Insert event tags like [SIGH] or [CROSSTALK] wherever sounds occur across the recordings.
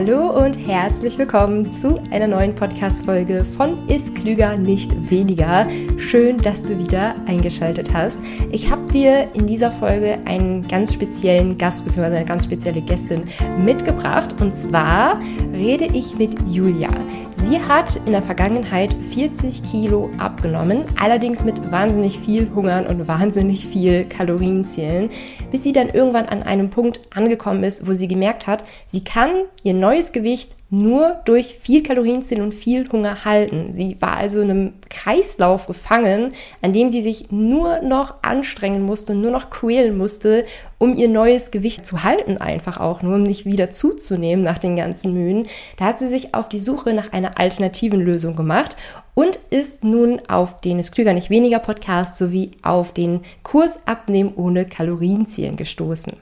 Hallo und herzlich willkommen zu einer neuen Podcast-Folge von Ist Klüger nicht weniger. Schön, dass du wieder eingeschaltet hast. Ich habe dir in dieser Folge einen ganz speziellen Gast bzw. eine ganz spezielle Gästin mitgebracht und zwar rede ich mit Julia. Sie hat in der Vergangenheit 40 Kilo abgenommen, allerdings mit wahnsinnig viel Hungern und wahnsinnig viel Kalorienzielen, bis sie dann irgendwann an einem Punkt angekommen ist, wo sie gemerkt hat, sie kann ihr neues Gewicht nur durch viel Kalorienziel und viel Hunger halten. Sie war also in einem Kreislauf gefangen, an dem sie sich nur noch anstrengen musste, nur noch quälen musste, um ihr neues Gewicht zu halten, einfach auch nur, um nicht wieder zuzunehmen nach den ganzen Mühen. Da hat sie sich auf die Suche nach einer alternativen Lösung gemacht und ist nun auf den Es Klüger nicht weniger Podcast sowie auf den Kurs Abnehmen ohne Kalorienzielen gestoßen.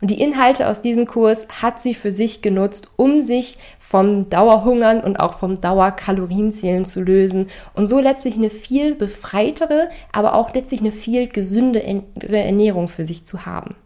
Und die Inhalte aus diesem Kurs hat sie für sich genutzt, um sich vom Dauerhungern und auch vom Dauerkalorienzielen zu lösen und so letztlich eine viel befreitere, aber auch letztlich eine viel gesündere Ernährung für sich zu haben.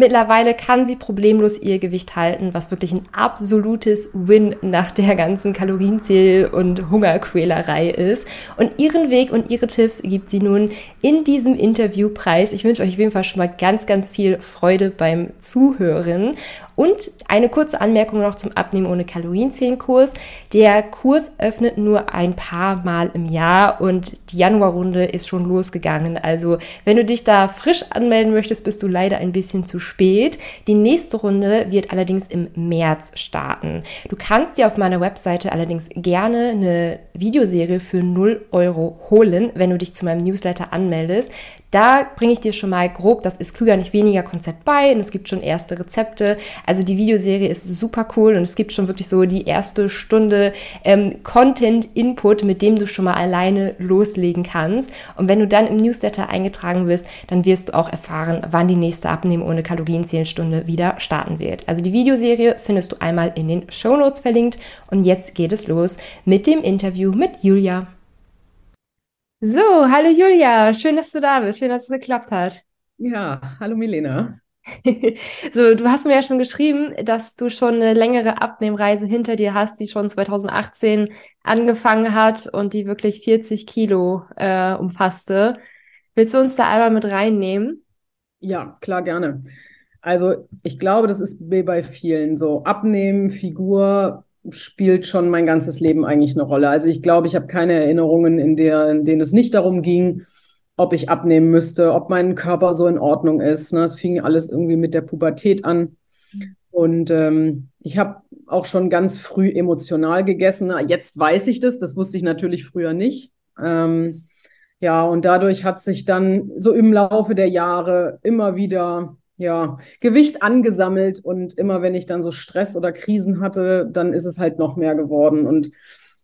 Mittlerweile kann sie problemlos ihr Gewicht halten, was wirklich ein absolutes Win nach der ganzen Kalorienzähl- und Hungerquälerei ist. Und ihren Weg und ihre Tipps gibt sie nun in diesem Interviewpreis. Ich wünsche euch auf jeden Fall schon mal ganz, ganz viel Freude beim Zuhören. Und eine kurze Anmerkung noch zum Abnehmen ohne Kalorienzählen-Kurs. Der Kurs öffnet nur ein paar Mal im Jahr und die Januarrunde ist schon losgegangen. Also wenn du dich da frisch anmelden möchtest, bist du leider ein bisschen zu spät. Die nächste Runde wird allerdings im März starten. Du kannst dir auf meiner Webseite allerdings gerne eine Videoserie für 0 Euro holen, wenn du dich zu meinem Newsletter anmeldest. Da bringe ich dir schon mal grob das ist klüger nicht weniger Konzept bei und es gibt schon erste Rezepte. Also die Videoserie ist super cool und es gibt schon wirklich so die erste Stunde ähm, Content-Input, mit dem du schon mal alleine loslegen kannst. Und wenn du dann im Newsletter eingetragen wirst, dann wirst du auch erfahren, wann die nächste Abnehmen ohne Kalorienzählenstunde wieder starten wird. Also die Videoserie findest du einmal in den Show Notes verlinkt und jetzt geht es los mit dem Interview mit Julia. So, hallo Julia, schön, dass du da bist, schön, dass es geklappt hat. Ja, hallo Milena. [LAUGHS] So, du hast mir ja schon geschrieben, dass du schon eine längere Abnehmreise hinter dir hast, die schon 2018 angefangen hat und die wirklich 40 Kilo äh, umfasste. Willst du uns da einmal mit reinnehmen? Ja, klar, gerne. Also ich glaube, das ist bei vielen so. Abnehmen, Figur, spielt schon mein ganzes Leben eigentlich eine Rolle. Also ich glaube, ich habe keine Erinnerungen, in, der, in denen es nicht darum ging, ob ich abnehmen müsste, ob mein Körper so in Ordnung ist. Ne? Es fing alles irgendwie mit der Pubertät an. Und ähm, ich habe auch schon ganz früh emotional gegessen. Jetzt weiß ich das, das wusste ich natürlich früher nicht. Ähm, ja, und dadurch hat sich dann so im Laufe der Jahre immer wieder ja, Gewicht angesammelt und immer wenn ich dann so Stress oder Krisen hatte, dann ist es halt noch mehr geworden. Und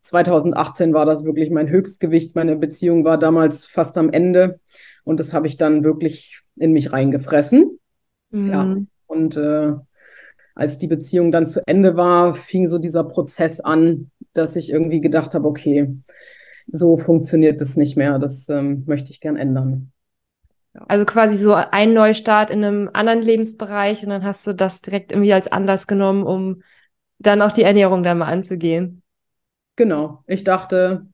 2018 war das wirklich mein Höchstgewicht. Meine Beziehung war damals fast am Ende und das habe ich dann wirklich in mich reingefressen. Mhm. Ja, und äh, als die Beziehung dann zu Ende war, fing so dieser Prozess an, dass ich irgendwie gedacht habe, okay, so funktioniert das nicht mehr. Das ähm, möchte ich gern ändern. Also quasi so ein Neustart in einem anderen Lebensbereich und dann hast du das direkt irgendwie als Anlass genommen, um dann auch die Ernährung da mal anzugehen. Genau. Ich dachte,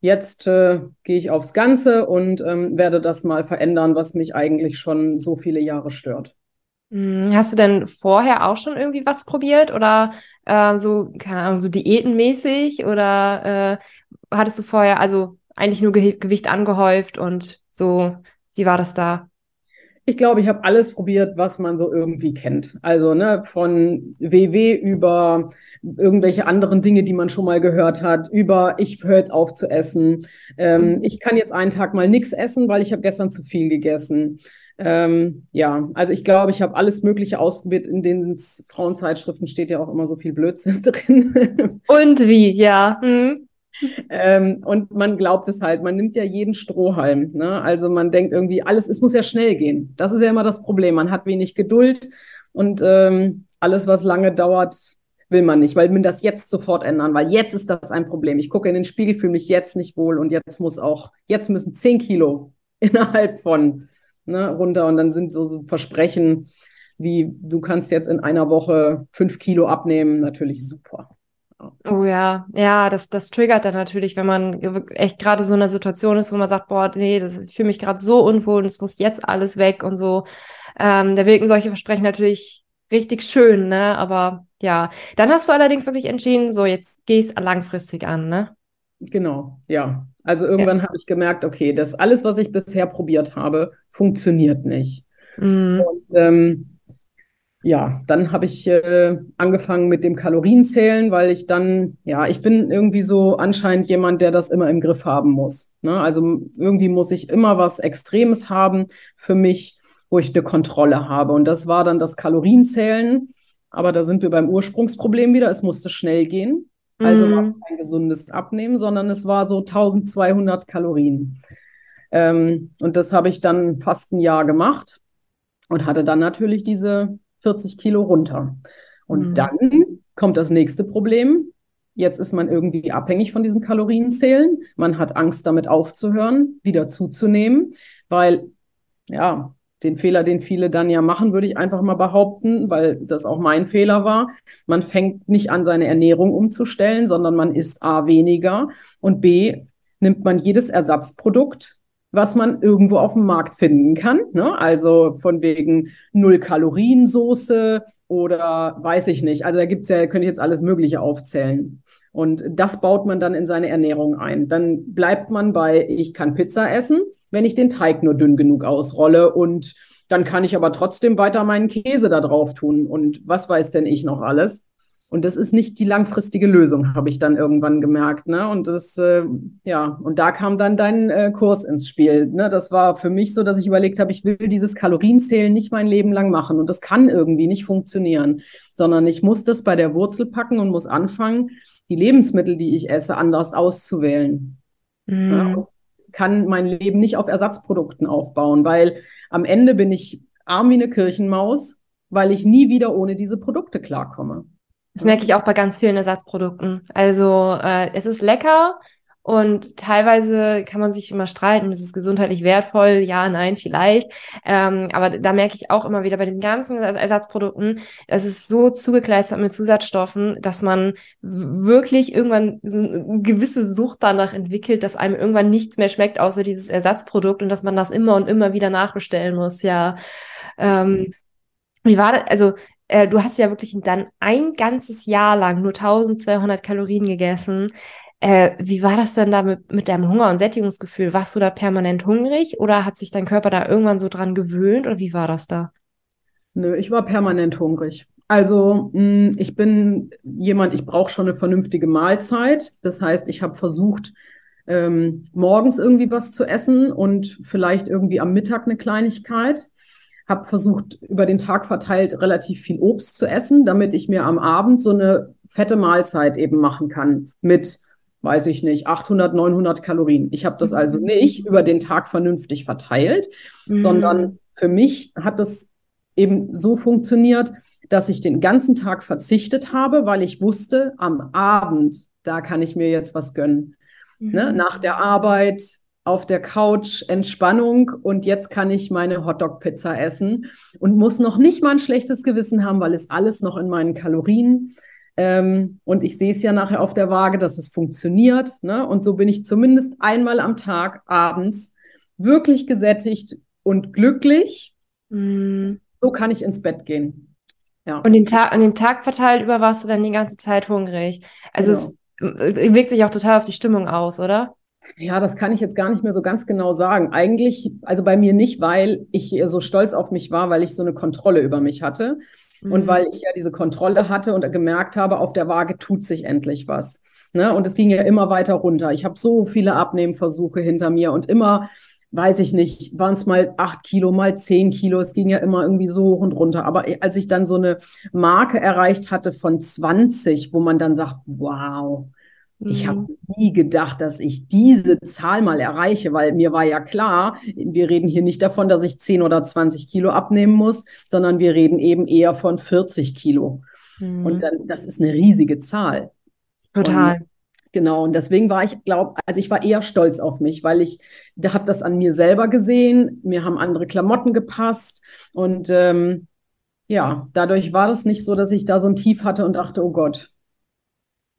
jetzt äh, gehe ich aufs Ganze und ähm, werde das mal verändern, was mich eigentlich schon so viele Jahre stört. Hm, hast du denn vorher auch schon irgendwie was probiert oder äh, so, keine Ahnung, so diätenmäßig oder äh, hattest du vorher also eigentlich nur Ge Gewicht angehäuft und so wie war das da? Ich glaube, ich habe alles probiert, was man so irgendwie kennt. Also ne, von WW über irgendwelche anderen Dinge, die man schon mal gehört hat, über ich höre jetzt auf zu essen. Ähm, ich kann jetzt einen Tag mal nichts essen, weil ich habe gestern zu viel gegessen. Ähm, ja, also ich glaube, ich habe alles Mögliche ausprobiert. In den Frauenzeitschriften steht ja auch immer so viel Blödsinn [LAUGHS] drin. Und wie, ja. Hm ähm, und man glaubt es halt, man nimmt ja jeden Strohhalm. Ne? Also man denkt irgendwie, alles, es muss ja schnell gehen. Das ist ja immer das Problem. Man hat wenig Geduld und ähm, alles, was lange dauert, will man nicht, weil man das jetzt sofort ändern, weil jetzt ist das ein Problem. Ich gucke in den Spiegel, fühle mich jetzt nicht wohl und jetzt muss auch, jetzt müssen zehn Kilo [LAUGHS] innerhalb von ne, runter und dann sind so, so Versprechen wie du kannst jetzt in einer Woche fünf Kilo abnehmen, natürlich super. Oh ja, ja, das, das triggert dann natürlich, wenn man echt gerade so in einer Situation ist, wo man sagt, boah, nee, das, ich fühle mich gerade so unwohl und es muss jetzt alles weg und so. Ähm, da wirken solche Versprechen natürlich richtig schön, ne? Aber ja, dann hast du allerdings wirklich entschieden, so jetzt geh es langfristig an, ne? Genau, ja. Also irgendwann ja. habe ich gemerkt, okay, das alles, was ich bisher probiert habe, funktioniert nicht. Mhm. Und ähm, ja, dann habe ich äh, angefangen mit dem Kalorienzählen, weil ich dann, ja, ich bin irgendwie so anscheinend jemand, der das immer im Griff haben muss. Ne? Also irgendwie muss ich immer was Extremes haben für mich, wo ich eine Kontrolle habe. Und das war dann das Kalorienzählen. Aber da sind wir beim Ursprungsproblem wieder. Es musste schnell gehen. Also war es mhm. kein gesundes Abnehmen, sondern es war so 1200 Kalorien. Ähm, und das habe ich dann fast ein Jahr gemacht und hatte dann natürlich diese 40 Kilo runter. Und mhm. dann kommt das nächste Problem. Jetzt ist man irgendwie abhängig von diesem Kalorienzählen. Man hat Angst, damit aufzuhören, wieder zuzunehmen, weil, ja, den Fehler, den viele dann ja machen, würde ich einfach mal behaupten, weil das auch mein Fehler war. Man fängt nicht an, seine Ernährung umzustellen, sondern man isst A weniger und B nimmt man jedes Ersatzprodukt, was man irgendwo auf dem Markt finden kann. Ne? Also von wegen Null-Kalorien-Soße oder weiß ich nicht. Also da gibt's ja, könnte ich jetzt alles Mögliche aufzählen. Und das baut man dann in seine Ernährung ein. Dann bleibt man bei, ich kann Pizza essen, wenn ich den Teig nur dünn genug ausrolle und dann kann ich aber trotzdem weiter meinen Käse da drauf tun und was weiß denn ich noch alles. Und das ist nicht die langfristige Lösung, habe ich dann irgendwann gemerkt. Ne? Und das, äh, ja, und da kam dann dein äh, Kurs ins Spiel. Ne? Das war für mich so, dass ich überlegt habe, ich will dieses Kalorienzählen nicht mein Leben lang machen. Und das kann irgendwie nicht funktionieren, sondern ich muss das bei der Wurzel packen und muss anfangen, die Lebensmittel, die ich esse, anders auszuwählen. Mhm. Ja? kann mein Leben nicht auf Ersatzprodukten aufbauen, weil am Ende bin ich arm wie eine Kirchenmaus, weil ich nie wieder ohne diese Produkte klarkomme. Das merke ich auch bei ganz vielen Ersatzprodukten. Also äh, es ist lecker und teilweise kann man sich immer streiten, ist es gesundheitlich wertvoll? Ja, nein, vielleicht. Ähm, aber da merke ich auch immer wieder bei den ganzen Ersatzprodukten, es ist so zugekleistert mit Zusatzstoffen, dass man wirklich irgendwann eine gewisse Sucht danach entwickelt, dass einem irgendwann nichts mehr schmeckt, außer dieses Ersatzprodukt und dass man das immer und immer wieder nachbestellen muss. Ja. Ähm, wie war das? Also äh, du hast ja wirklich dann ein ganzes Jahr lang nur 1200 Kalorien gegessen. Äh, wie war das denn da mit, mit deinem Hunger und Sättigungsgefühl? Warst du da permanent hungrig oder hat sich dein Körper da irgendwann so dran gewöhnt oder wie war das da? Nö, ich war permanent hungrig. Also mh, hm, ich bin jemand, ich brauche schon eine vernünftige Mahlzeit. Das heißt, ich habe versucht, ähm, morgens irgendwie was zu essen und vielleicht irgendwie am Mittag eine Kleinigkeit habe versucht, über den Tag verteilt relativ viel Obst zu essen, damit ich mir am Abend so eine fette Mahlzeit eben machen kann mit, weiß ich nicht, 800, 900 Kalorien. Ich habe das also mhm. nicht über den Tag vernünftig verteilt, mhm. sondern für mich hat das eben so funktioniert, dass ich den ganzen Tag verzichtet habe, weil ich wusste, am Abend, da kann ich mir jetzt was gönnen. Ne? Mhm. Ne? Nach der Arbeit auf der Couch Entspannung und jetzt kann ich meine Hotdog-Pizza essen und muss noch nicht mal ein schlechtes Gewissen haben, weil es alles noch in meinen Kalorien. Ähm, und ich sehe es ja nachher auf der Waage, dass es funktioniert. Ne? Und so bin ich zumindest einmal am Tag abends wirklich gesättigt und glücklich. Mm. So kann ich ins Bett gehen. Ja. Und den Tag, an den Tag verteilt über warst du dann die ganze Zeit hungrig. Also genau. es äh, wirkt sich auch total auf die Stimmung aus, oder? Ja, das kann ich jetzt gar nicht mehr so ganz genau sagen. Eigentlich, also bei mir nicht, weil ich so stolz auf mich war, weil ich so eine Kontrolle über mich hatte mhm. und weil ich ja diese Kontrolle hatte und gemerkt habe, auf der Waage tut sich endlich was. Ne? Und es ging ja immer weiter runter. Ich habe so viele Abnehmversuche hinter mir und immer, weiß ich nicht, waren es mal acht Kilo, mal zehn Kilo. Es ging ja immer irgendwie so hoch und runter. Aber als ich dann so eine Marke erreicht hatte von 20, wo man dann sagt, wow, ich habe mhm. nie gedacht, dass ich diese Zahl mal erreiche, weil mir war ja klar, wir reden hier nicht davon, dass ich 10 oder 20 Kilo abnehmen muss, sondern wir reden eben eher von 40 Kilo. Mhm. Und dann, das ist eine riesige Zahl. Total. Und, genau. Und deswegen war ich, glaube, also ich war eher stolz auf mich, weil ich, da habe das an mir selber gesehen. Mir haben andere Klamotten gepasst und ähm, ja, dadurch war das nicht so, dass ich da so ein Tief hatte und dachte, oh Gott,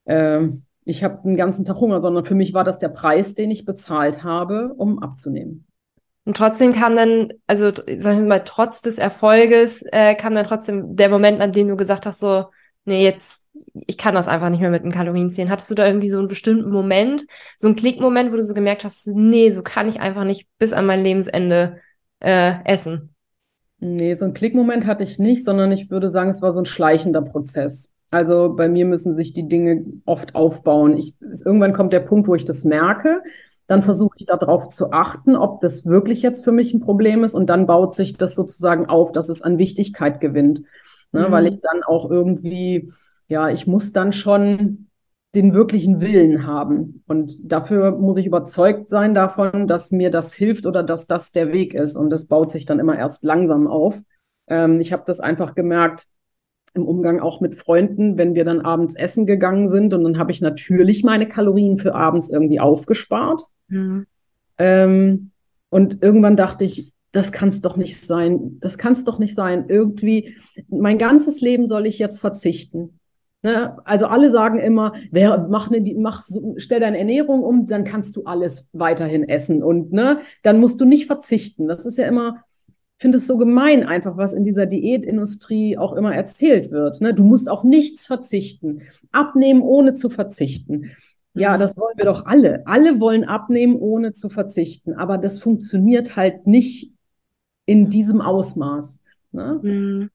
äh, ich habe den ganzen Tag Hunger, sondern für mich war das der Preis, den ich bezahlt habe, um abzunehmen. Und trotzdem kam dann, also sagen wir mal, trotz des Erfolges, äh, kam dann trotzdem der Moment, an dem du gesagt hast, so, nee, jetzt, ich kann das einfach nicht mehr mit den Kalorien zählen. Hattest du da irgendwie so einen bestimmten Moment, so einen Klickmoment, wo du so gemerkt hast, nee, so kann ich einfach nicht bis an mein Lebensende äh, essen? Nee, so einen Klickmoment hatte ich nicht, sondern ich würde sagen, es war so ein schleichender Prozess. Also bei mir müssen sich die Dinge oft aufbauen. Ich, irgendwann kommt der Punkt, wo ich das merke. Dann versuche ich darauf zu achten, ob das wirklich jetzt für mich ein Problem ist. Und dann baut sich das sozusagen auf, dass es an Wichtigkeit gewinnt. Ne? Mhm. Weil ich dann auch irgendwie, ja, ich muss dann schon den wirklichen Willen haben. Und dafür muss ich überzeugt sein davon, dass mir das hilft oder dass das der Weg ist. Und das baut sich dann immer erst langsam auf. Ähm, ich habe das einfach gemerkt im Umgang auch mit Freunden, wenn wir dann abends essen gegangen sind. Und dann habe ich natürlich meine Kalorien für abends irgendwie aufgespart. Mhm. Ähm, und irgendwann dachte ich, das kann es doch nicht sein. Das kann es doch nicht sein. Irgendwie, mein ganzes Leben soll ich jetzt verzichten. Ne? Also alle sagen immer, wer, mach ne, mach, stell deine Ernährung um, dann kannst du alles weiterhin essen und ne, dann musst du nicht verzichten. Das ist ja immer, finde es so gemein einfach, was in dieser Diätindustrie auch immer erzählt wird. Ne? Du musst auf nichts verzichten. Abnehmen, ohne zu verzichten. Ja, mhm. das wollen wir doch alle. Alle wollen abnehmen, ohne zu verzichten. Aber das funktioniert halt nicht in diesem Ausmaß. Ne? Mhm.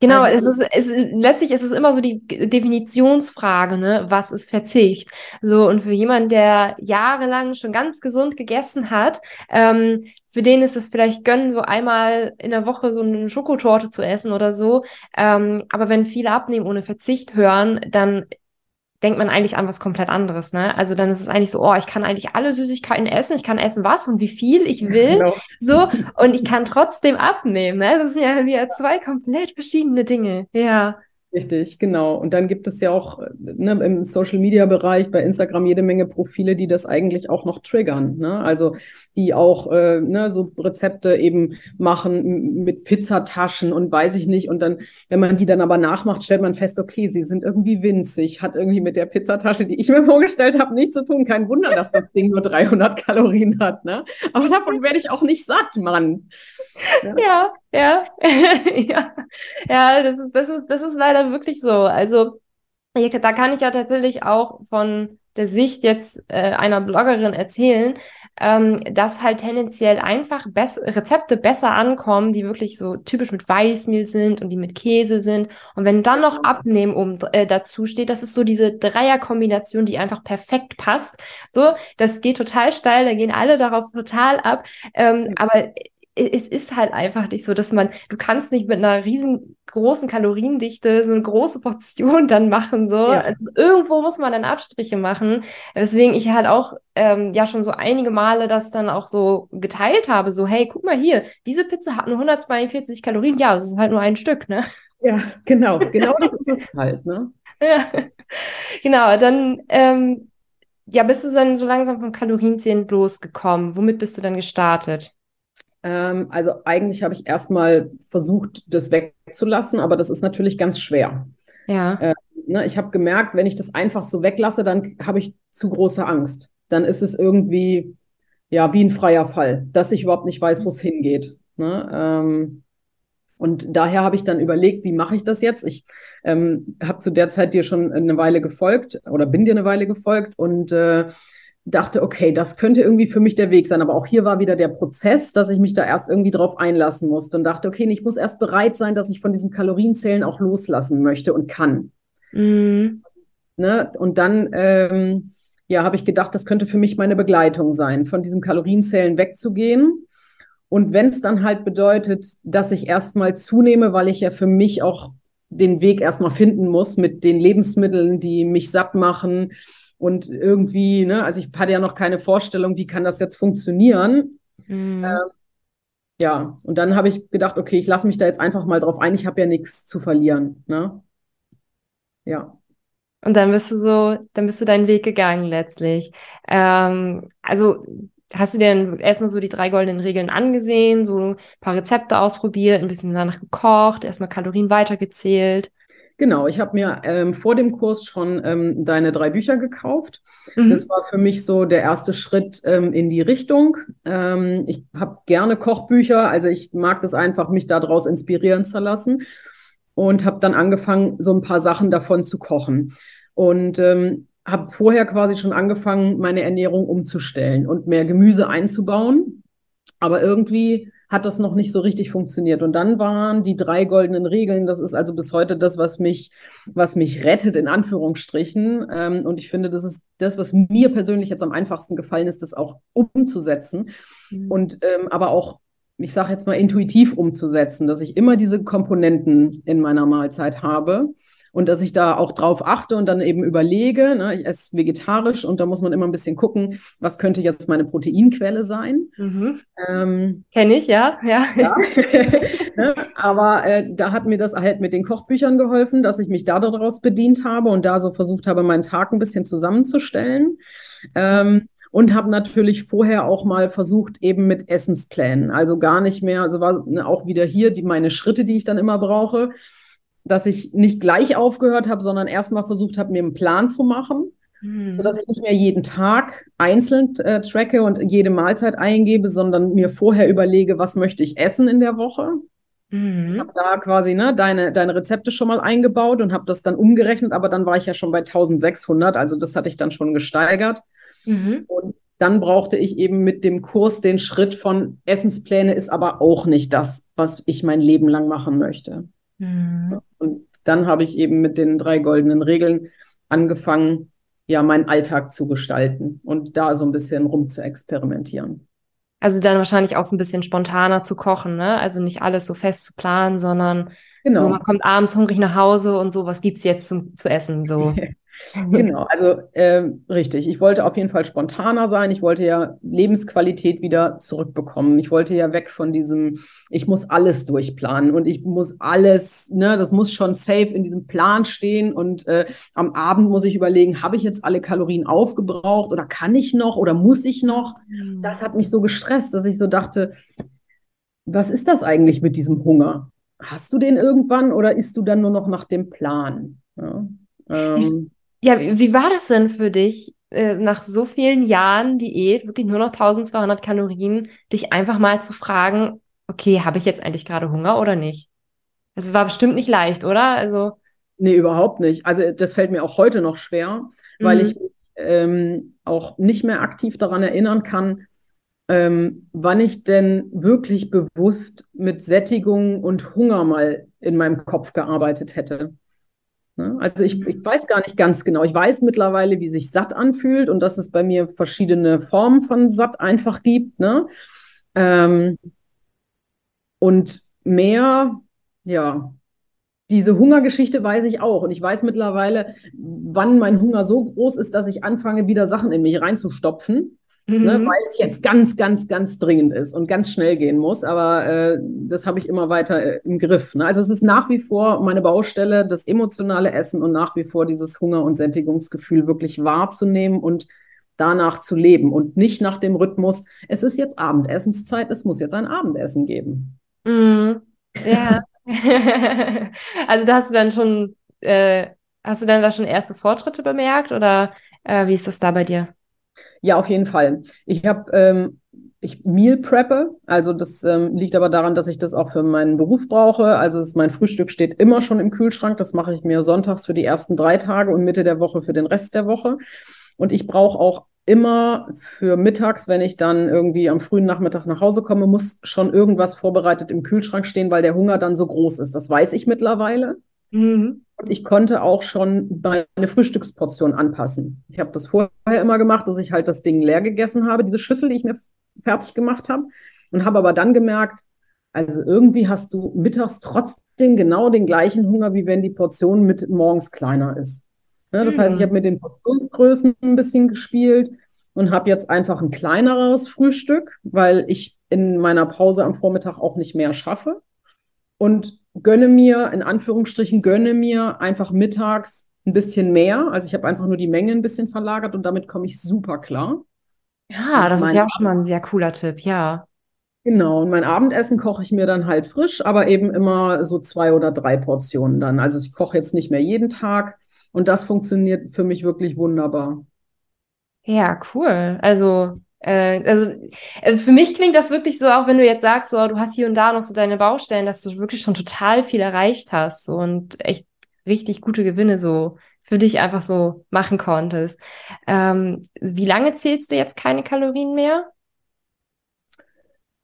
Genau, also, es ist, es, letztlich ist es immer so die Definitionsfrage, ne? Was ist Verzicht? So, und für jemanden, der jahrelang schon ganz gesund gegessen hat, ähm, für den ist es vielleicht gönnen, so einmal in der Woche so eine Schokotorte zu essen oder so. Ähm, aber wenn viele abnehmen ohne Verzicht hören, dann denkt man eigentlich an was komplett anderes, ne? Also dann ist es eigentlich so, oh, ich kann eigentlich alle Süßigkeiten essen, ich kann essen was und wie viel ich will, genau. so und ich kann trotzdem abnehmen, ne? Das sind ja wieder zwei komplett verschiedene Dinge, ja. Richtig, genau. Und dann gibt es ja auch ne, im Social-Media-Bereich bei Instagram jede Menge Profile, die das eigentlich auch noch triggern. Ne? Also die auch äh, ne, so Rezepte eben machen mit Pizzataschen und weiß ich nicht. Und dann, wenn man die dann aber nachmacht, stellt man fest, okay, sie sind irgendwie winzig, hat irgendwie mit der Pizzatasche, die ich mir [LAUGHS] vorgestellt habe, nichts zu tun. Kein Wunder, dass das Ding nur 300 Kalorien hat. Ne? Aber davon werde ich auch nicht satt, Mann. Ja, ja, [LAUGHS] ja, ja, das ist, das ist, das ist leider wirklich so. Also, da kann ich ja tatsächlich auch von der Sicht jetzt äh, einer Bloggerin erzählen, ähm, dass halt tendenziell einfach bess Rezepte besser ankommen, die wirklich so typisch mit Weißmehl sind und die mit Käse sind. Und wenn dann noch Abnehmen um äh, dazu steht, das ist so diese Dreierkombination, die einfach perfekt passt. So, das geht total steil, da gehen alle darauf total ab. Ähm, aber es ist halt einfach nicht so, dass man, du kannst nicht mit einer riesengroßen Kaloriendichte so eine große Portion [LAUGHS] dann machen, so. Ja. Also irgendwo muss man dann Abstriche machen. Deswegen ich halt auch ähm, ja schon so einige Male das dann auch so geteilt habe, so, hey, guck mal hier, diese Pizza hat nur 142 Kalorien, ja, das ist halt nur ein Stück, ne? Ja, genau, genau das ist es halt, ne? [LAUGHS] Ja, genau, dann, ähm, ja, bist du dann so langsam vom Kalorienzählen losgekommen? Womit bist du dann gestartet? Ähm, also eigentlich habe ich erstmal versucht, das wegzulassen, aber das ist natürlich ganz schwer. Ja. Äh, ne, ich habe gemerkt, wenn ich das einfach so weglasse, dann habe ich zu große Angst. Dann ist es irgendwie ja wie ein freier Fall, dass ich überhaupt nicht weiß, wo es hingeht. Ne? Ähm, und daher habe ich dann überlegt, wie mache ich das jetzt? Ich ähm, habe zu der Zeit dir schon eine Weile gefolgt oder bin dir eine Weile gefolgt und äh, dachte, okay, das könnte irgendwie für mich der Weg sein. Aber auch hier war wieder der Prozess, dass ich mich da erst irgendwie drauf einlassen musste und dachte, okay, ich muss erst bereit sein, dass ich von diesem Kalorienzählen auch loslassen möchte und kann. Mhm. Ne? Und dann, ähm, ja, habe ich gedacht, das könnte für mich meine Begleitung sein, von diesem Kalorienzählen wegzugehen. Und wenn es dann halt bedeutet, dass ich erstmal zunehme, weil ich ja für mich auch den Weg erstmal finden muss mit den Lebensmitteln, die mich satt machen, und irgendwie, ne, also ich hatte ja noch keine Vorstellung, wie kann das jetzt funktionieren. Mhm. Ähm, ja, und dann habe ich gedacht, okay, ich lasse mich da jetzt einfach mal drauf ein, ich habe ja nichts zu verlieren. Ne? Ja. Und dann bist du so, dann bist du deinen Weg gegangen letztlich. Ähm, also hast du dir erstmal so die drei goldenen Regeln angesehen, so ein paar Rezepte ausprobiert, ein bisschen danach gekocht, erstmal Kalorien weitergezählt? Genau, ich habe mir ähm, vor dem Kurs schon ähm, deine drei Bücher gekauft. Mhm. Das war für mich so der erste Schritt ähm, in die Richtung. Ähm, ich habe gerne Kochbücher, also ich mag das einfach, mich daraus inspirieren zu lassen und habe dann angefangen, so ein paar Sachen davon zu kochen. Und ähm, habe vorher quasi schon angefangen, meine Ernährung umzustellen und mehr Gemüse einzubauen. Aber irgendwie hat das noch nicht so richtig funktioniert. Und dann waren die drei goldenen Regeln, das ist also bis heute das, was mich, was mich rettet, in Anführungsstrichen. Ähm, und ich finde, das ist das, was mir persönlich jetzt am einfachsten gefallen ist, das auch umzusetzen. Mhm. Und ähm, aber auch, ich sage jetzt mal, intuitiv umzusetzen, dass ich immer diese Komponenten in meiner Mahlzeit habe und dass ich da auch drauf achte und dann eben überlege, ne, ich esse vegetarisch und da muss man immer ein bisschen gucken, was könnte jetzt meine Proteinquelle sein. Mhm. Ähm, Kenne ich, ja. ja. ja. [LAUGHS] Ne, aber äh, da hat mir das halt mit den Kochbüchern geholfen, dass ich mich da daraus bedient habe und da so versucht habe, meinen Tag ein bisschen zusammenzustellen. Ähm, und habe natürlich vorher auch mal versucht, eben mit Essensplänen, also gar nicht mehr, also war ne, auch wieder hier die, meine Schritte, die ich dann immer brauche dass ich nicht gleich aufgehört habe, sondern erstmal versucht habe, mir einen Plan zu machen, mhm. sodass ich nicht mehr jeden Tag einzeln äh, tracke und jede Mahlzeit eingebe, sondern mir vorher überlege, was möchte ich essen in der Woche. Mhm. Ich habe da quasi ne, deine, deine Rezepte schon mal eingebaut und habe das dann umgerechnet, aber dann war ich ja schon bei 1600, also das hatte ich dann schon gesteigert. Mhm. Und dann brauchte ich eben mit dem Kurs den Schritt von Essenspläne ist aber auch nicht das, was ich mein Leben lang machen möchte. Mhm. Und dann habe ich eben mit den drei goldenen Regeln angefangen, ja, meinen Alltag zu gestalten und da so ein bisschen rum zu experimentieren. Also dann wahrscheinlich auch so ein bisschen spontaner zu kochen, ne? Also nicht alles so fest zu planen, sondern genau. so, man kommt abends hungrig nach Hause und so, was gibt es jetzt zum, zu essen? So. [LAUGHS] Genau, also äh, richtig. Ich wollte auf jeden Fall spontaner sein. Ich wollte ja Lebensqualität wieder zurückbekommen. Ich wollte ja weg von diesem, ich muss alles durchplanen und ich muss alles, ne, das muss schon safe in diesem Plan stehen. Und äh, am Abend muss ich überlegen, habe ich jetzt alle Kalorien aufgebraucht oder kann ich noch oder muss ich noch? Mhm. Das hat mich so gestresst, dass ich so dachte, was ist das eigentlich mit diesem Hunger? Hast du den irgendwann oder isst du dann nur noch nach dem Plan? Ja. Ähm, ja, wie war das denn für dich, äh, nach so vielen Jahren Diät, wirklich nur noch 1200 Kalorien, dich einfach mal zu fragen, okay, habe ich jetzt eigentlich gerade Hunger oder nicht? Das war bestimmt nicht leicht, oder? Also. Nee, überhaupt nicht. Also das fällt mir auch heute noch schwer, mhm. weil ich ähm, auch nicht mehr aktiv daran erinnern kann, ähm, wann ich denn wirklich bewusst mit Sättigung und Hunger mal in meinem Kopf gearbeitet hätte. Ne? Also ich, ich weiß gar nicht ganz genau. Ich weiß mittlerweile, wie sich satt anfühlt und dass es bei mir verschiedene Formen von satt einfach gibt. Ne? Ähm, und mehr, ja, diese Hungergeschichte weiß ich auch. Und ich weiß mittlerweile, wann mein Hunger so groß ist, dass ich anfange, wieder Sachen in mich reinzustopfen. Ne, mhm. Ne, weil es jetzt ganz, ganz, ganz dringend ist und ganz schnell gehen muss. Aber äh, das habe ich immer weiter äh, im Griff. Ne? Also es ist nach wie vor meine Baustelle, das emotionale Essen und nach wie vor dieses Hunger- und Sättigungsgefühl wirklich wahrzunehmen und danach zu leben und nicht nach dem Rhythmus, es ist jetzt Abendessenszeit, es muss jetzt ein Abendessen geben. Mhm. Ja. [LAUGHS] also da hast du dann schon, äh, hast du dann da schon erste Fortschritte bemerkt oder äh, wie ist das da bei dir? Ja, auf jeden Fall. Ich habe ähm, ich Meal preppe, also das ähm, liegt aber daran, dass ich das auch für meinen Beruf brauche. Also ist, mein Frühstück steht immer schon im Kühlschrank. Das mache ich mir sonntags für die ersten drei Tage und Mitte der Woche für den Rest der Woche. Und ich brauche auch immer für mittags, wenn ich dann irgendwie am frühen Nachmittag nach Hause komme, muss schon irgendwas vorbereitet im Kühlschrank stehen, weil der Hunger dann so groß ist. Das weiß ich mittlerweile. Mhm. Ich konnte auch schon meine Frühstücksportion anpassen. Ich habe das vorher immer gemacht, dass ich halt das Ding leer gegessen habe, diese Schüssel, die ich mir fertig gemacht habe. Und habe aber dann gemerkt, also irgendwie hast du mittags trotzdem genau den gleichen Hunger, wie wenn die Portion mit morgens kleiner ist. Ja, das mhm. heißt, ich mhm. habe mit den Portionsgrößen ein bisschen gespielt und habe jetzt einfach ein kleineres Frühstück, weil ich in meiner Pause am Vormittag auch nicht mehr schaffe. Und gönne mir, in Anführungsstrichen, gönne mir einfach mittags ein bisschen mehr. Also ich habe einfach nur die Menge ein bisschen verlagert und damit komme ich super klar. Ja, das ist ja auch schon mal ein sehr cooler Tipp, ja. Genau, und mein Abendessen koche ich mir dann halt frisch, aber eben immer so zwei oder drei Portionen dann. Also ich koche jetzt nicht mehr jeden Tag und das funktioniert für mich wirklich wunderbar. Ja, cool. Also, äh, also, also für mich klingt das wirklich so, auch wenn du jetzt sagst, so, du hast hier und da noch so deine Baustellen, dass du wirklich schon total viel erreicht hast so, und echt richtig gute Gewinne so für dich einfach so machen konntest. Ähm, wie lange zählst du jetzt keine Kalorien mehr?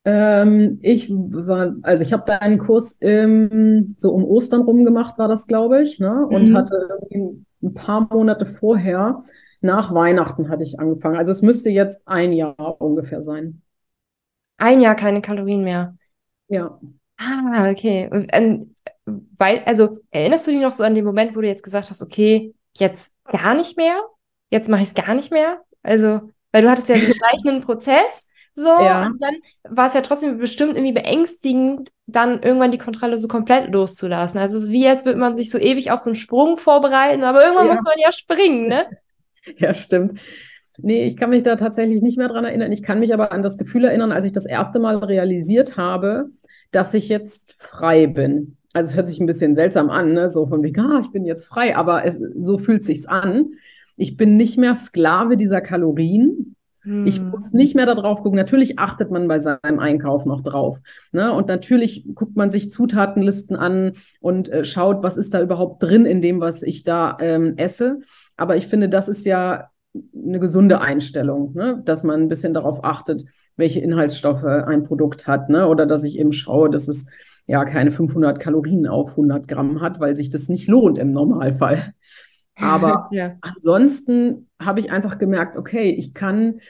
Ähm, ich war, also ich habe da einen Kurs ähm, so um Ostern rum gemacht, war das, glaube ich, ne? Und Mhm. hatte ein paar Monate vorher, nach Weihnachten hatte ich angefangen. Also es müsste jetzt ein Jahr ungefähr sein. Ein Jahr keine Kalorien mehr. Ja. Ah, okay. Und, ähm, weil, also erinnerst du dich noch so an den Moment, wo du jetzt gesagt hast, okay, jetzt gar nicht mehr? Jetzt mache ich es gar nicht mehr? Also, weil du hattest ja diesen [LAUGHS] schleichenden Prozess, so, Ja. und dann war es ja trotzdem bestimmt irgendwie beängstigend, dann irgendwann die Kontrolle so komplett loszulassen. Also es ist wie, als würde man sich so ewig auf so einen Sprung vorbereiten, aber irgendwann Ja. muss man ja springen, ne? [LAUGHS] Ja, stimmt. Nee, ich kann mich da tatsächlich nicht mehr dran erinnern. Ich kann mich aber an das Gefühl erinnern, als ich das erste Mal realisiert habe, dass ich jetzt frei bin. Also es hört sich ein bisschen seltsam an, ne? So von wegen, ah, ich bin jetzt frei, aber es, so fühlt sich's an. Ich bin nicht mehr Sklave dieser Kalorien. Ich Hm. muss nicht mehr darauf gucken. Natürlich achtet man bei seinem Einkauf noch drauf. Ne? Und natürlich guckt man sich Zutatenlisten an und äh, schaut, was ist da überhaupt drin in dem, was ich da ähm, esse. Aber ich finde, das ist ja eine gesunde Einstellung, ne? Dass man ein bisschen darauf achtet, welche Inhaltsstoffe ein Produkt hat. Ne? Oder dass ich eben schaue, dass es ja keine 500 Kalorien auf 100 Gramm hat, weil sich das nicht lohnt im Normalfall. [LAUGHS] Aber Ja. ansonsten habe ich einfach gemerkt, okay, ich kann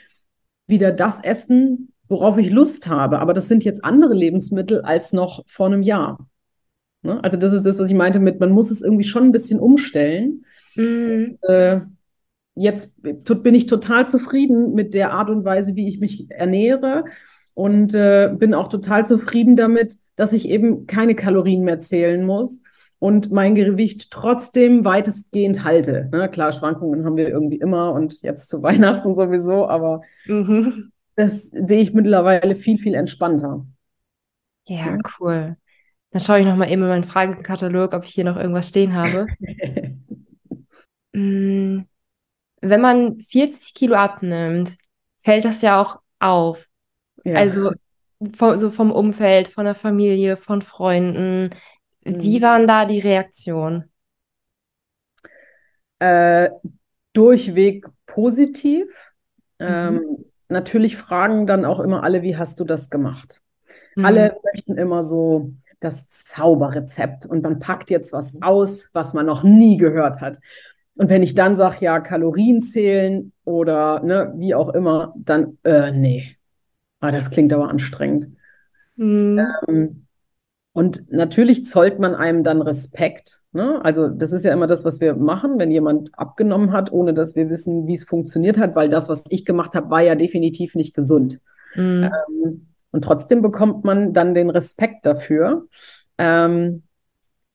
wieder das essen, worauf ich Lust habe. Aber das sind jetzt andere Lebensmittel als noch vor einem Jahr. Ne? Also das ist das, was ich meinte mit, man muss es irgendwie schon ein bisschen umstellen. Hm. Äh, jetzt bin ich total zufrieden mit der Art und Weise, wie ich mich ernähre und äh, bin auch total zufrieden damit, dass ich eben keine Kalorien mehr zählen muss und mein Gewicht trotzdem weitestgehend halte. Ne? Klar, Schwankungen haben wir irgendwie immer und jetzt zu [LAUGHS] Weihnachten sowieso, aber Mhm. das sehe ich mittlerweile viel, viel entspannter. Ja, cool. Dann schaue ich noch mal eben in meinen Fragenkatalog, ob ich hier noch irgendwas stehen habe. [LAUGHS] Mm, Wenn man 40 Kilo abnimmt, fällt das ja auch auf. Ja. Also vom, so vom Umfeld, von der Familie, von Freunden. Wie Mhm. waren da die Reaktionen? Äh, durchweg positiv. Mhm. Ähm, natürlich fragen dann auch immer alle, wie hast du das gemacht? Mhm. Alle möchten immer so das Zauberrezept und man packt jetzt was aus, was man noch nie gehört hat. Und wenn ich dann sage, ja, Kalorien zählen oder ne, wie auch immer, dann, äh, nee, ah, das klingt aber anstrengend. Mhm. Ähm, und natürlich zollt man einem dann Respekt. Ne? Also das ist ja immer das, was wir machen, wenn jemand abgenommen hat, ohne dass wir wissen, wie es funktioniert hat, weil das, was ich gemacht habe, war ja definitiv nicht gesund. Mhm. Ähm, und trotzdem bekommt man dann den Respekt dafür. Ähm,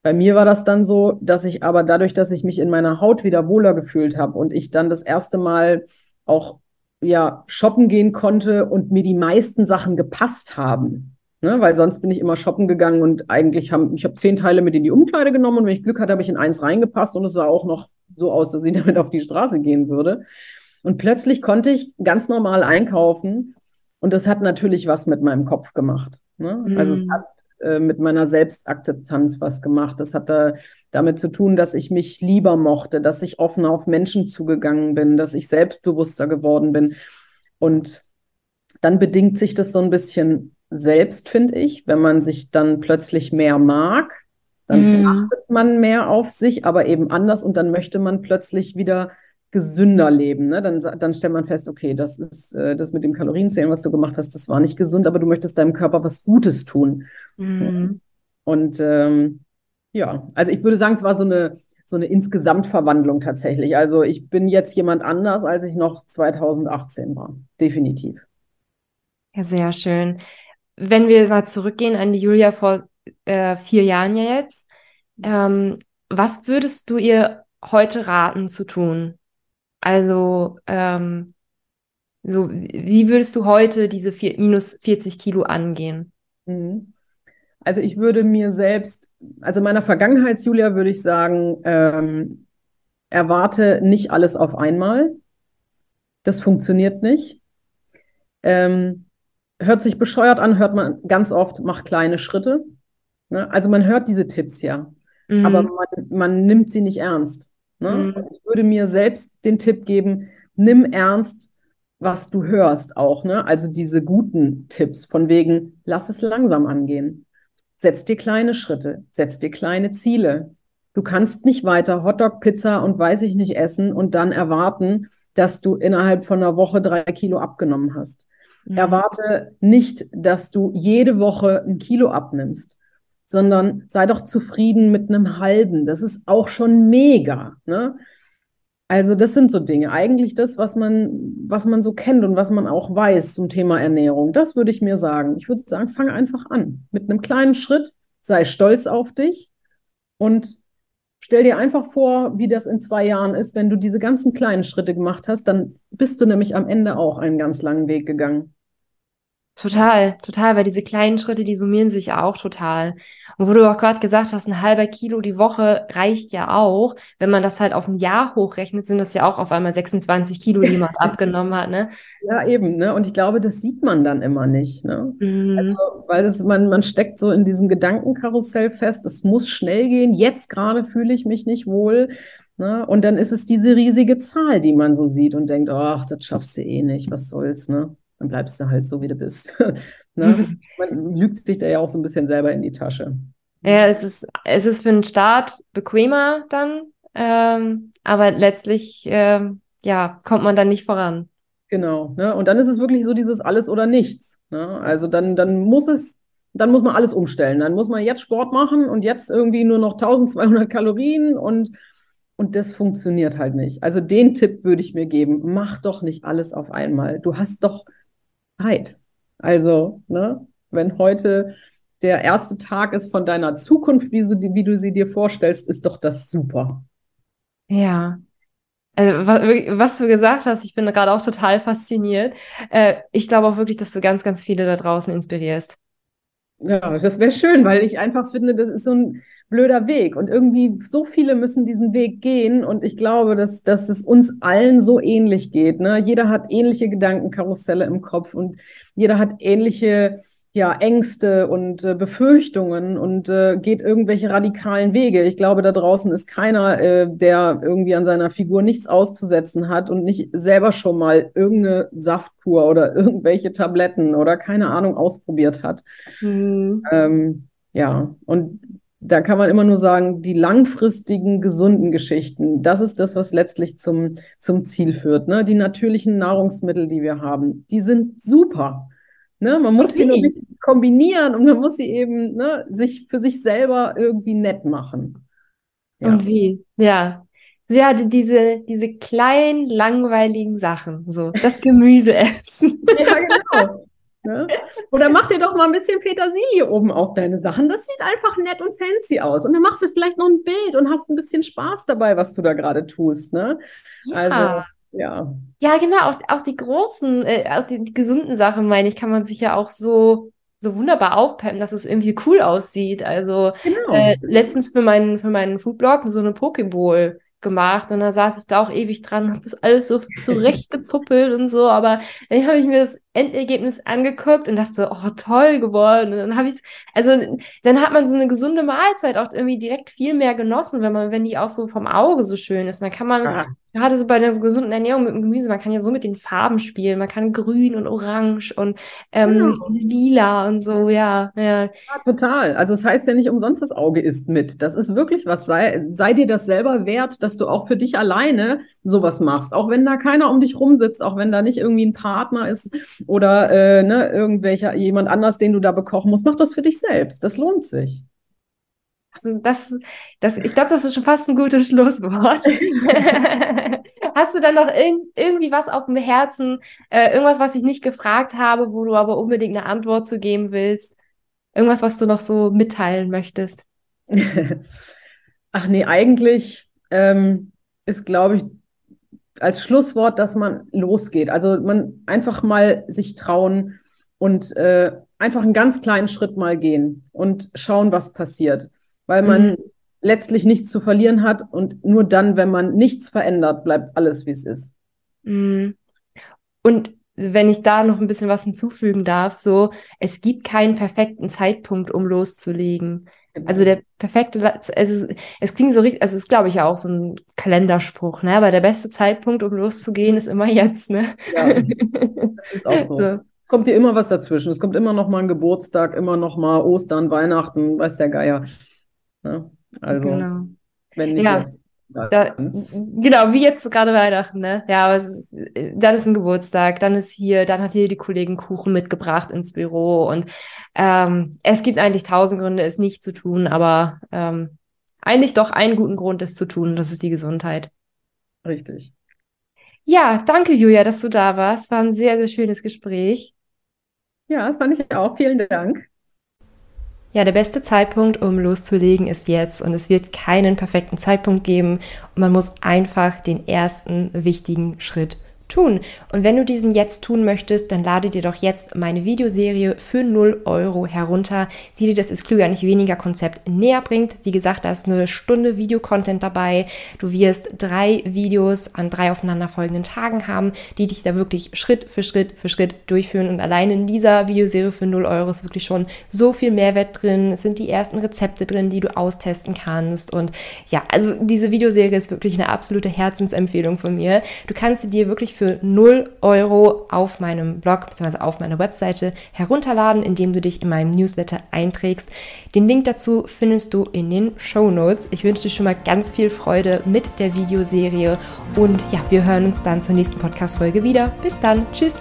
bei mir war das dann so, dass ich aber dadurch, dass ich mich in meiner Haut wieder wohler gefühlt habe und ich dann das erste Mal auch ja shoppen gehen konnte und mir die meisten Sachen gepasst haben. Ne? Weil sonst bin ich immer shoppen gegangen und eigentlich haben, ich habe zehn Teile mit in die Umkleide genommen und wenn ich Glück hatte, habe ich in eins reingepasst und es sah auch noch so aus, dass ich [LAUGHS] damit auf die Straße gehen würde. Und plötzlich konnte ich ganz normal einkaufen und das hat natürlich was mit meinem Kopf gemacht. Ne? Also es Mhm. hat äh, mit meiner Selbstakzeptanz was gemacht. Das hat da damit zu tun, dass ich mich lieber mochte, dass ich offener auf Menschen zugegangen bin, dass ich selbstbewusster geworden bin. Und dann bedingt sich das so ein bisschen selbst, finde ich, wenn man sich dann plötzlich mehr mag, dann Mhm. achtet man mehr auf sich, aber eben anders und dann möchte man plötzlich wieder gesünder leben. Ne? Dann, dann stellt man fest, okay, das ist äh, das mit dem Kalorienzählen, was du gemacht hast, das war nicht gesund, aber du möchtest deinem Körper was Gutes tun. Mhm. Und ähm, ja, also ich würde sagen, es war so eine, so eine Insgesamtverwandlung tatsächlich. Also ich bin jetzt jemand anders, als ich noch 2018 war. Definitiv. Ja, sehr schön. Wenn wir mal zurückgehen an die Julia vor äh, vier Jahren ja jetzt, ähm, was würdest du ihr heute raten zu tun? Also, ähm, So, wie würdest du heute diese vier, minus 40 Kilo angehen? Mhm. Also ich würde mir selbst, also meiner Vergangenheits-Julia würde ich sagen, ähm, erwarte nicht alles auf einmal. Das funktioniert nicht. Ähm, hört sich bescheuert an, hört man ganz oft, mach kleine Schritte. Ne? Also man hört diese Tipps ja, mhm. aber man, man, nimmt sie nicht ernst. Ne? Mhm. Ich würde mir selbst den Tipp geben, nimm ernst, was du hörst auch. Ne? Also diese guten Tipps von wegen, lass es langsam angehen. Setz dir kleine Schritte, setz dir kleine Ziele. Du kannst nicht weiter Hotdog, Pizza und weiß ich nicht essen und dann erwarten, dass du innerhalb von einer Woche drei Kilo abgenommen hast. Mhm. Erwarte nicht, dass du jede Woche ein Kilo abnimmst, sondern sei doch zufrieden mit einem halben. Das ist auch schon mega. Ne? Also das sind so Dinge. Eigentlich das, was man, was man so kennt und was man auch weiß zum Thema Ernährung. Das würde ich mir sagen. Ich würde sagen, fang einfach an mit einem kleinen Schritt. Sei stolz auf dich und stell dir einfach vor, wie das in zwei Jahren ist, wenn du diese ganzen kleinen Schritte gemacht hast. Dann bist du nämlich am Ende auch einen ganz langen Weg gegangen. Total, total, weil diese kleinen Schritte, die summieren sich auch total. Und wo du auch gerade gesagt hast, ein halber Kilo die Woche reicht ja auch. Wenn man das halt auf ein Jahr hochrechnet, sind das ja auch auf einmal 26 Kilo, die man [LAUGHS] abgenommen hat, ne? Ja, eben, ne? Und ich glaube, das sieht man dann immer nicht, ne? Mhm. Also, weil das, man, man steckt so in diesem Gedankenkarussell fest, es muss schnell gehen, jetzt gerade fühle ich mich nicht wohl. Ne? Und dann ist es diese riesige Zahl, die man so sieht und denkt, ach, das schaffst du eh nicht, was soll's, ne? Dann bleibst du halt so, wie du bist. [LAUGHS] ne? Man lügt sich da ja auch so ein bisschen selber in die Tasche. Ja, es ist, es ist für den Start bequemer dann, ähm, aber letztlich ähm, ja, kommt man dann nicht voran. Genau, ne? Und dann ist es wirklich so dieses alles oder nichts. Ne? Also dann, dann muss es, dann muss man alles umstellen. Dann muss man jetzt Sport machen und jetzt irgendwie nur noch 1200 Kalorien und und das funktioniert halt nicht. Also den Tipp würde ich mir geben, mach doch nicht alles auf einmal. Du hast doch Zeit. Also, ne, wenn heute der erste Tag ist von deiner Zukunft, wie, so, wie du sie dir vorstellst, ist doch das super. Ja. Also, was du gesagt hast, ich bin gerade auch total fasziniert. Äh, ich glaube auch wirklich, dass du ganz, ganz viele da draußen inspirierst. Ja, das wäre schön, weil ich einfach finde, das ist so ein blöder Weg. Und irgendwie so viele müssen diesen Weg gehen. Und ich glaube, dass, dass es uns allen so ähnlich geht. Ne? Jeder hat ähnliche Gedankenkarusselle im Kopf und jeder hat ähnliche ja, Ängste und äh, Befürchtungen und äh, geht irgendwelche radikalen Wege. Ich glaube, da draußen ist keiner, äh, der irgendwie an seiner Figur nichts auszusetzen hat und nicht selber schon mal irgendeine Saftkur oder [LAUGHS] irgendwelche Tabletten oder keine Ahnung ausprobiert hat. Mhm. Ähm, ja, und da kann man immer nur sagen, die langfristigen, gesunden Geschichten, das ist das, was letztlich zum, zum Ziel führt. Ne? Die natürlichen Nahrungsmittel, die wir haben, die sind super. Ne? Man muss sie nur kombinieren und man muss sie eben ne, sich für sich selber irgendwie nett machen. Ja. Und wie? Ja. Ja, diese, diese kleinen, langweiligen Sachen, so das Gemüse essen. ja, genau. Ne? Oder mach dir doch mal ein bisschen Petersilie oben auf deine Sachen. Das sieht einfach nett und fancy aus. Und dann machst du vielleicht noch ein Bild und hast ein bisschen Spaß dabei, was du da gerade tust. Ne? Ja. Also, ja. Ja, genau. Auch, auch die großen, äh, auch die, die, gesunden Sachen, meine ich, kann man sich ja auch so, so wunderbar aufpeppen, dass es irgendwie cool aussieht. Also genau. äh, letztens für meinen, für meinen Foodblog so eine Pokeball gemacht und da saß ich da auch ewig dran und habe das alles so zurechtgezuppelt und so, aber dann habe ich mir das Endergebnis angeguckt und dachte so, oh, toll geworden. Und dann habe ich also dann hat man so eine gesunde Mahlzeit auch irgendwie direkt viel mehr genossen, wenn man, wenn die auch so vom Auge so schön ist. Und dann kann man, ah. Gerade so bei der gesunden Ernährung mit dem Gemüse, man kann ja so mit den Farben spielen. Man kann grün und orange und ähm, ja. lila und so, ja, ja. Ja, total. Also es das heißt ja nicht umsonst, das Auge isst mit. Das ist wirklich was. Sei, sei dir das selber wert, dass du auch für dich alleine sowas machst. Auch wenn da keiner um dich rumsitzt, auch wenn da nicht irgendwie ein Partner ist oder äh, ne, irgendwelcher jemand anders, den du da bekochen musst, mach das für dich selbst. Das lohnt sich. Das, das, ich glaube, das ist schon fast ein gutes Schlusswort. [LAUGHS] Hast du dann noch irg irgendwie was auf dem Herzen, äh, irgendwas, was ich nicht gefragt habe, wo du aber unbedingt eine Antwort zu geben willst? Irgendwas, was du noch so mitteilen möchtest? [LAUGHS] Ach nee, eigentlich ähm, ist, glaube ich, als Schlusswort, dass man losgeht. Also man einfach mal sich trauen und äh, einfach einen ganz kleinen Schritt mal gehen und schauen, was passiert. Weil man mhm. letztlich nichts zu verlieren hat und nur dann, wenn man nichts verändert, bleibt alles, wie es ist. Mhm. Und wenn ich da noch ein bisschen was hinzufügen darf, so, es gibt keinen perfekten Zeitpunkt, um loszulegen. Also genau. der perfekte, also es klingt so richtig, also es ist, glaube ich, ja auch so ein Kalenderspruch, ne? Aber der beste Zeitpunkt, um loszugehen, ist immer [LAUGHS] jetzt, ne? Ja, das ist auch so. so. Kommt dir immer was dazwischen. Es kommt immer noch mal ein Geburtstag, immer noch mal Ostern, Weihnachten, weiß der Geier. Ne? Also, genau. wenn nicht ja. jetzt. Da, genau, wie jetzt gerade Weihnachten, ne? Ja, aber ist, dann ist ein Geburtstag, dann ist hier, dann hat hier die Kollegin Kuchen mitgebracht ins Büro und ähm, es gibt eigentlich tausend Gründe, es nicht zu tun, aber ähm, eigentlich doch einen guten Grund, es zu tun, das ist die Gesundheit. Richtig. Ja, danke Julia, dass du da warst. War ein sehr, sehr schönes Gespräch. Ja, das fand ich auch. Vielen Dank. Ja, der beste Zeitpunkt, um loszulegen, ist jetzt. Und es wird keinen perfekten Zeitpunkt geben. Man muss einfach den ersten wichtigen Schritt tun. Und wenn du diesen jetzt tun möchtest, dann lade dir doch jetzt meine Videoserie für 0 Euro herunter, die dir das ist klüger nicht weniger Konzept näher bringt. Wie gesagt, da ist eine Stunde Videocontent dabei. Du wirst drei Videos an drei aufeinanderfolgenden Tagen haben, die dich da wirklich Schritt für Schritt für Schritt durchführen. Und allein in dieser Videoserie für 0 Euro ist wirklich schon so viel Mehrwert drin. Es sind die ersten Rezepte drin, die du austesten kannst. Und ja, also diese Videoserie ist wirklich eine absolute Herzensempfehlung von mir. Du kannst sie dir wirklich für 0 Euro auf meinem Blog bzw. auf meiner Webseite herunterladen, indem du dich in meinem Newsletter einträgst. Den Link dazu findest du in den Show Notes. Ich wünsche dir schon mal ganz viel Freude mit der Videoserie und ja, wir hören uns dann zur nächsten Podcast-Folge wieder. Bis dann. Tschüss.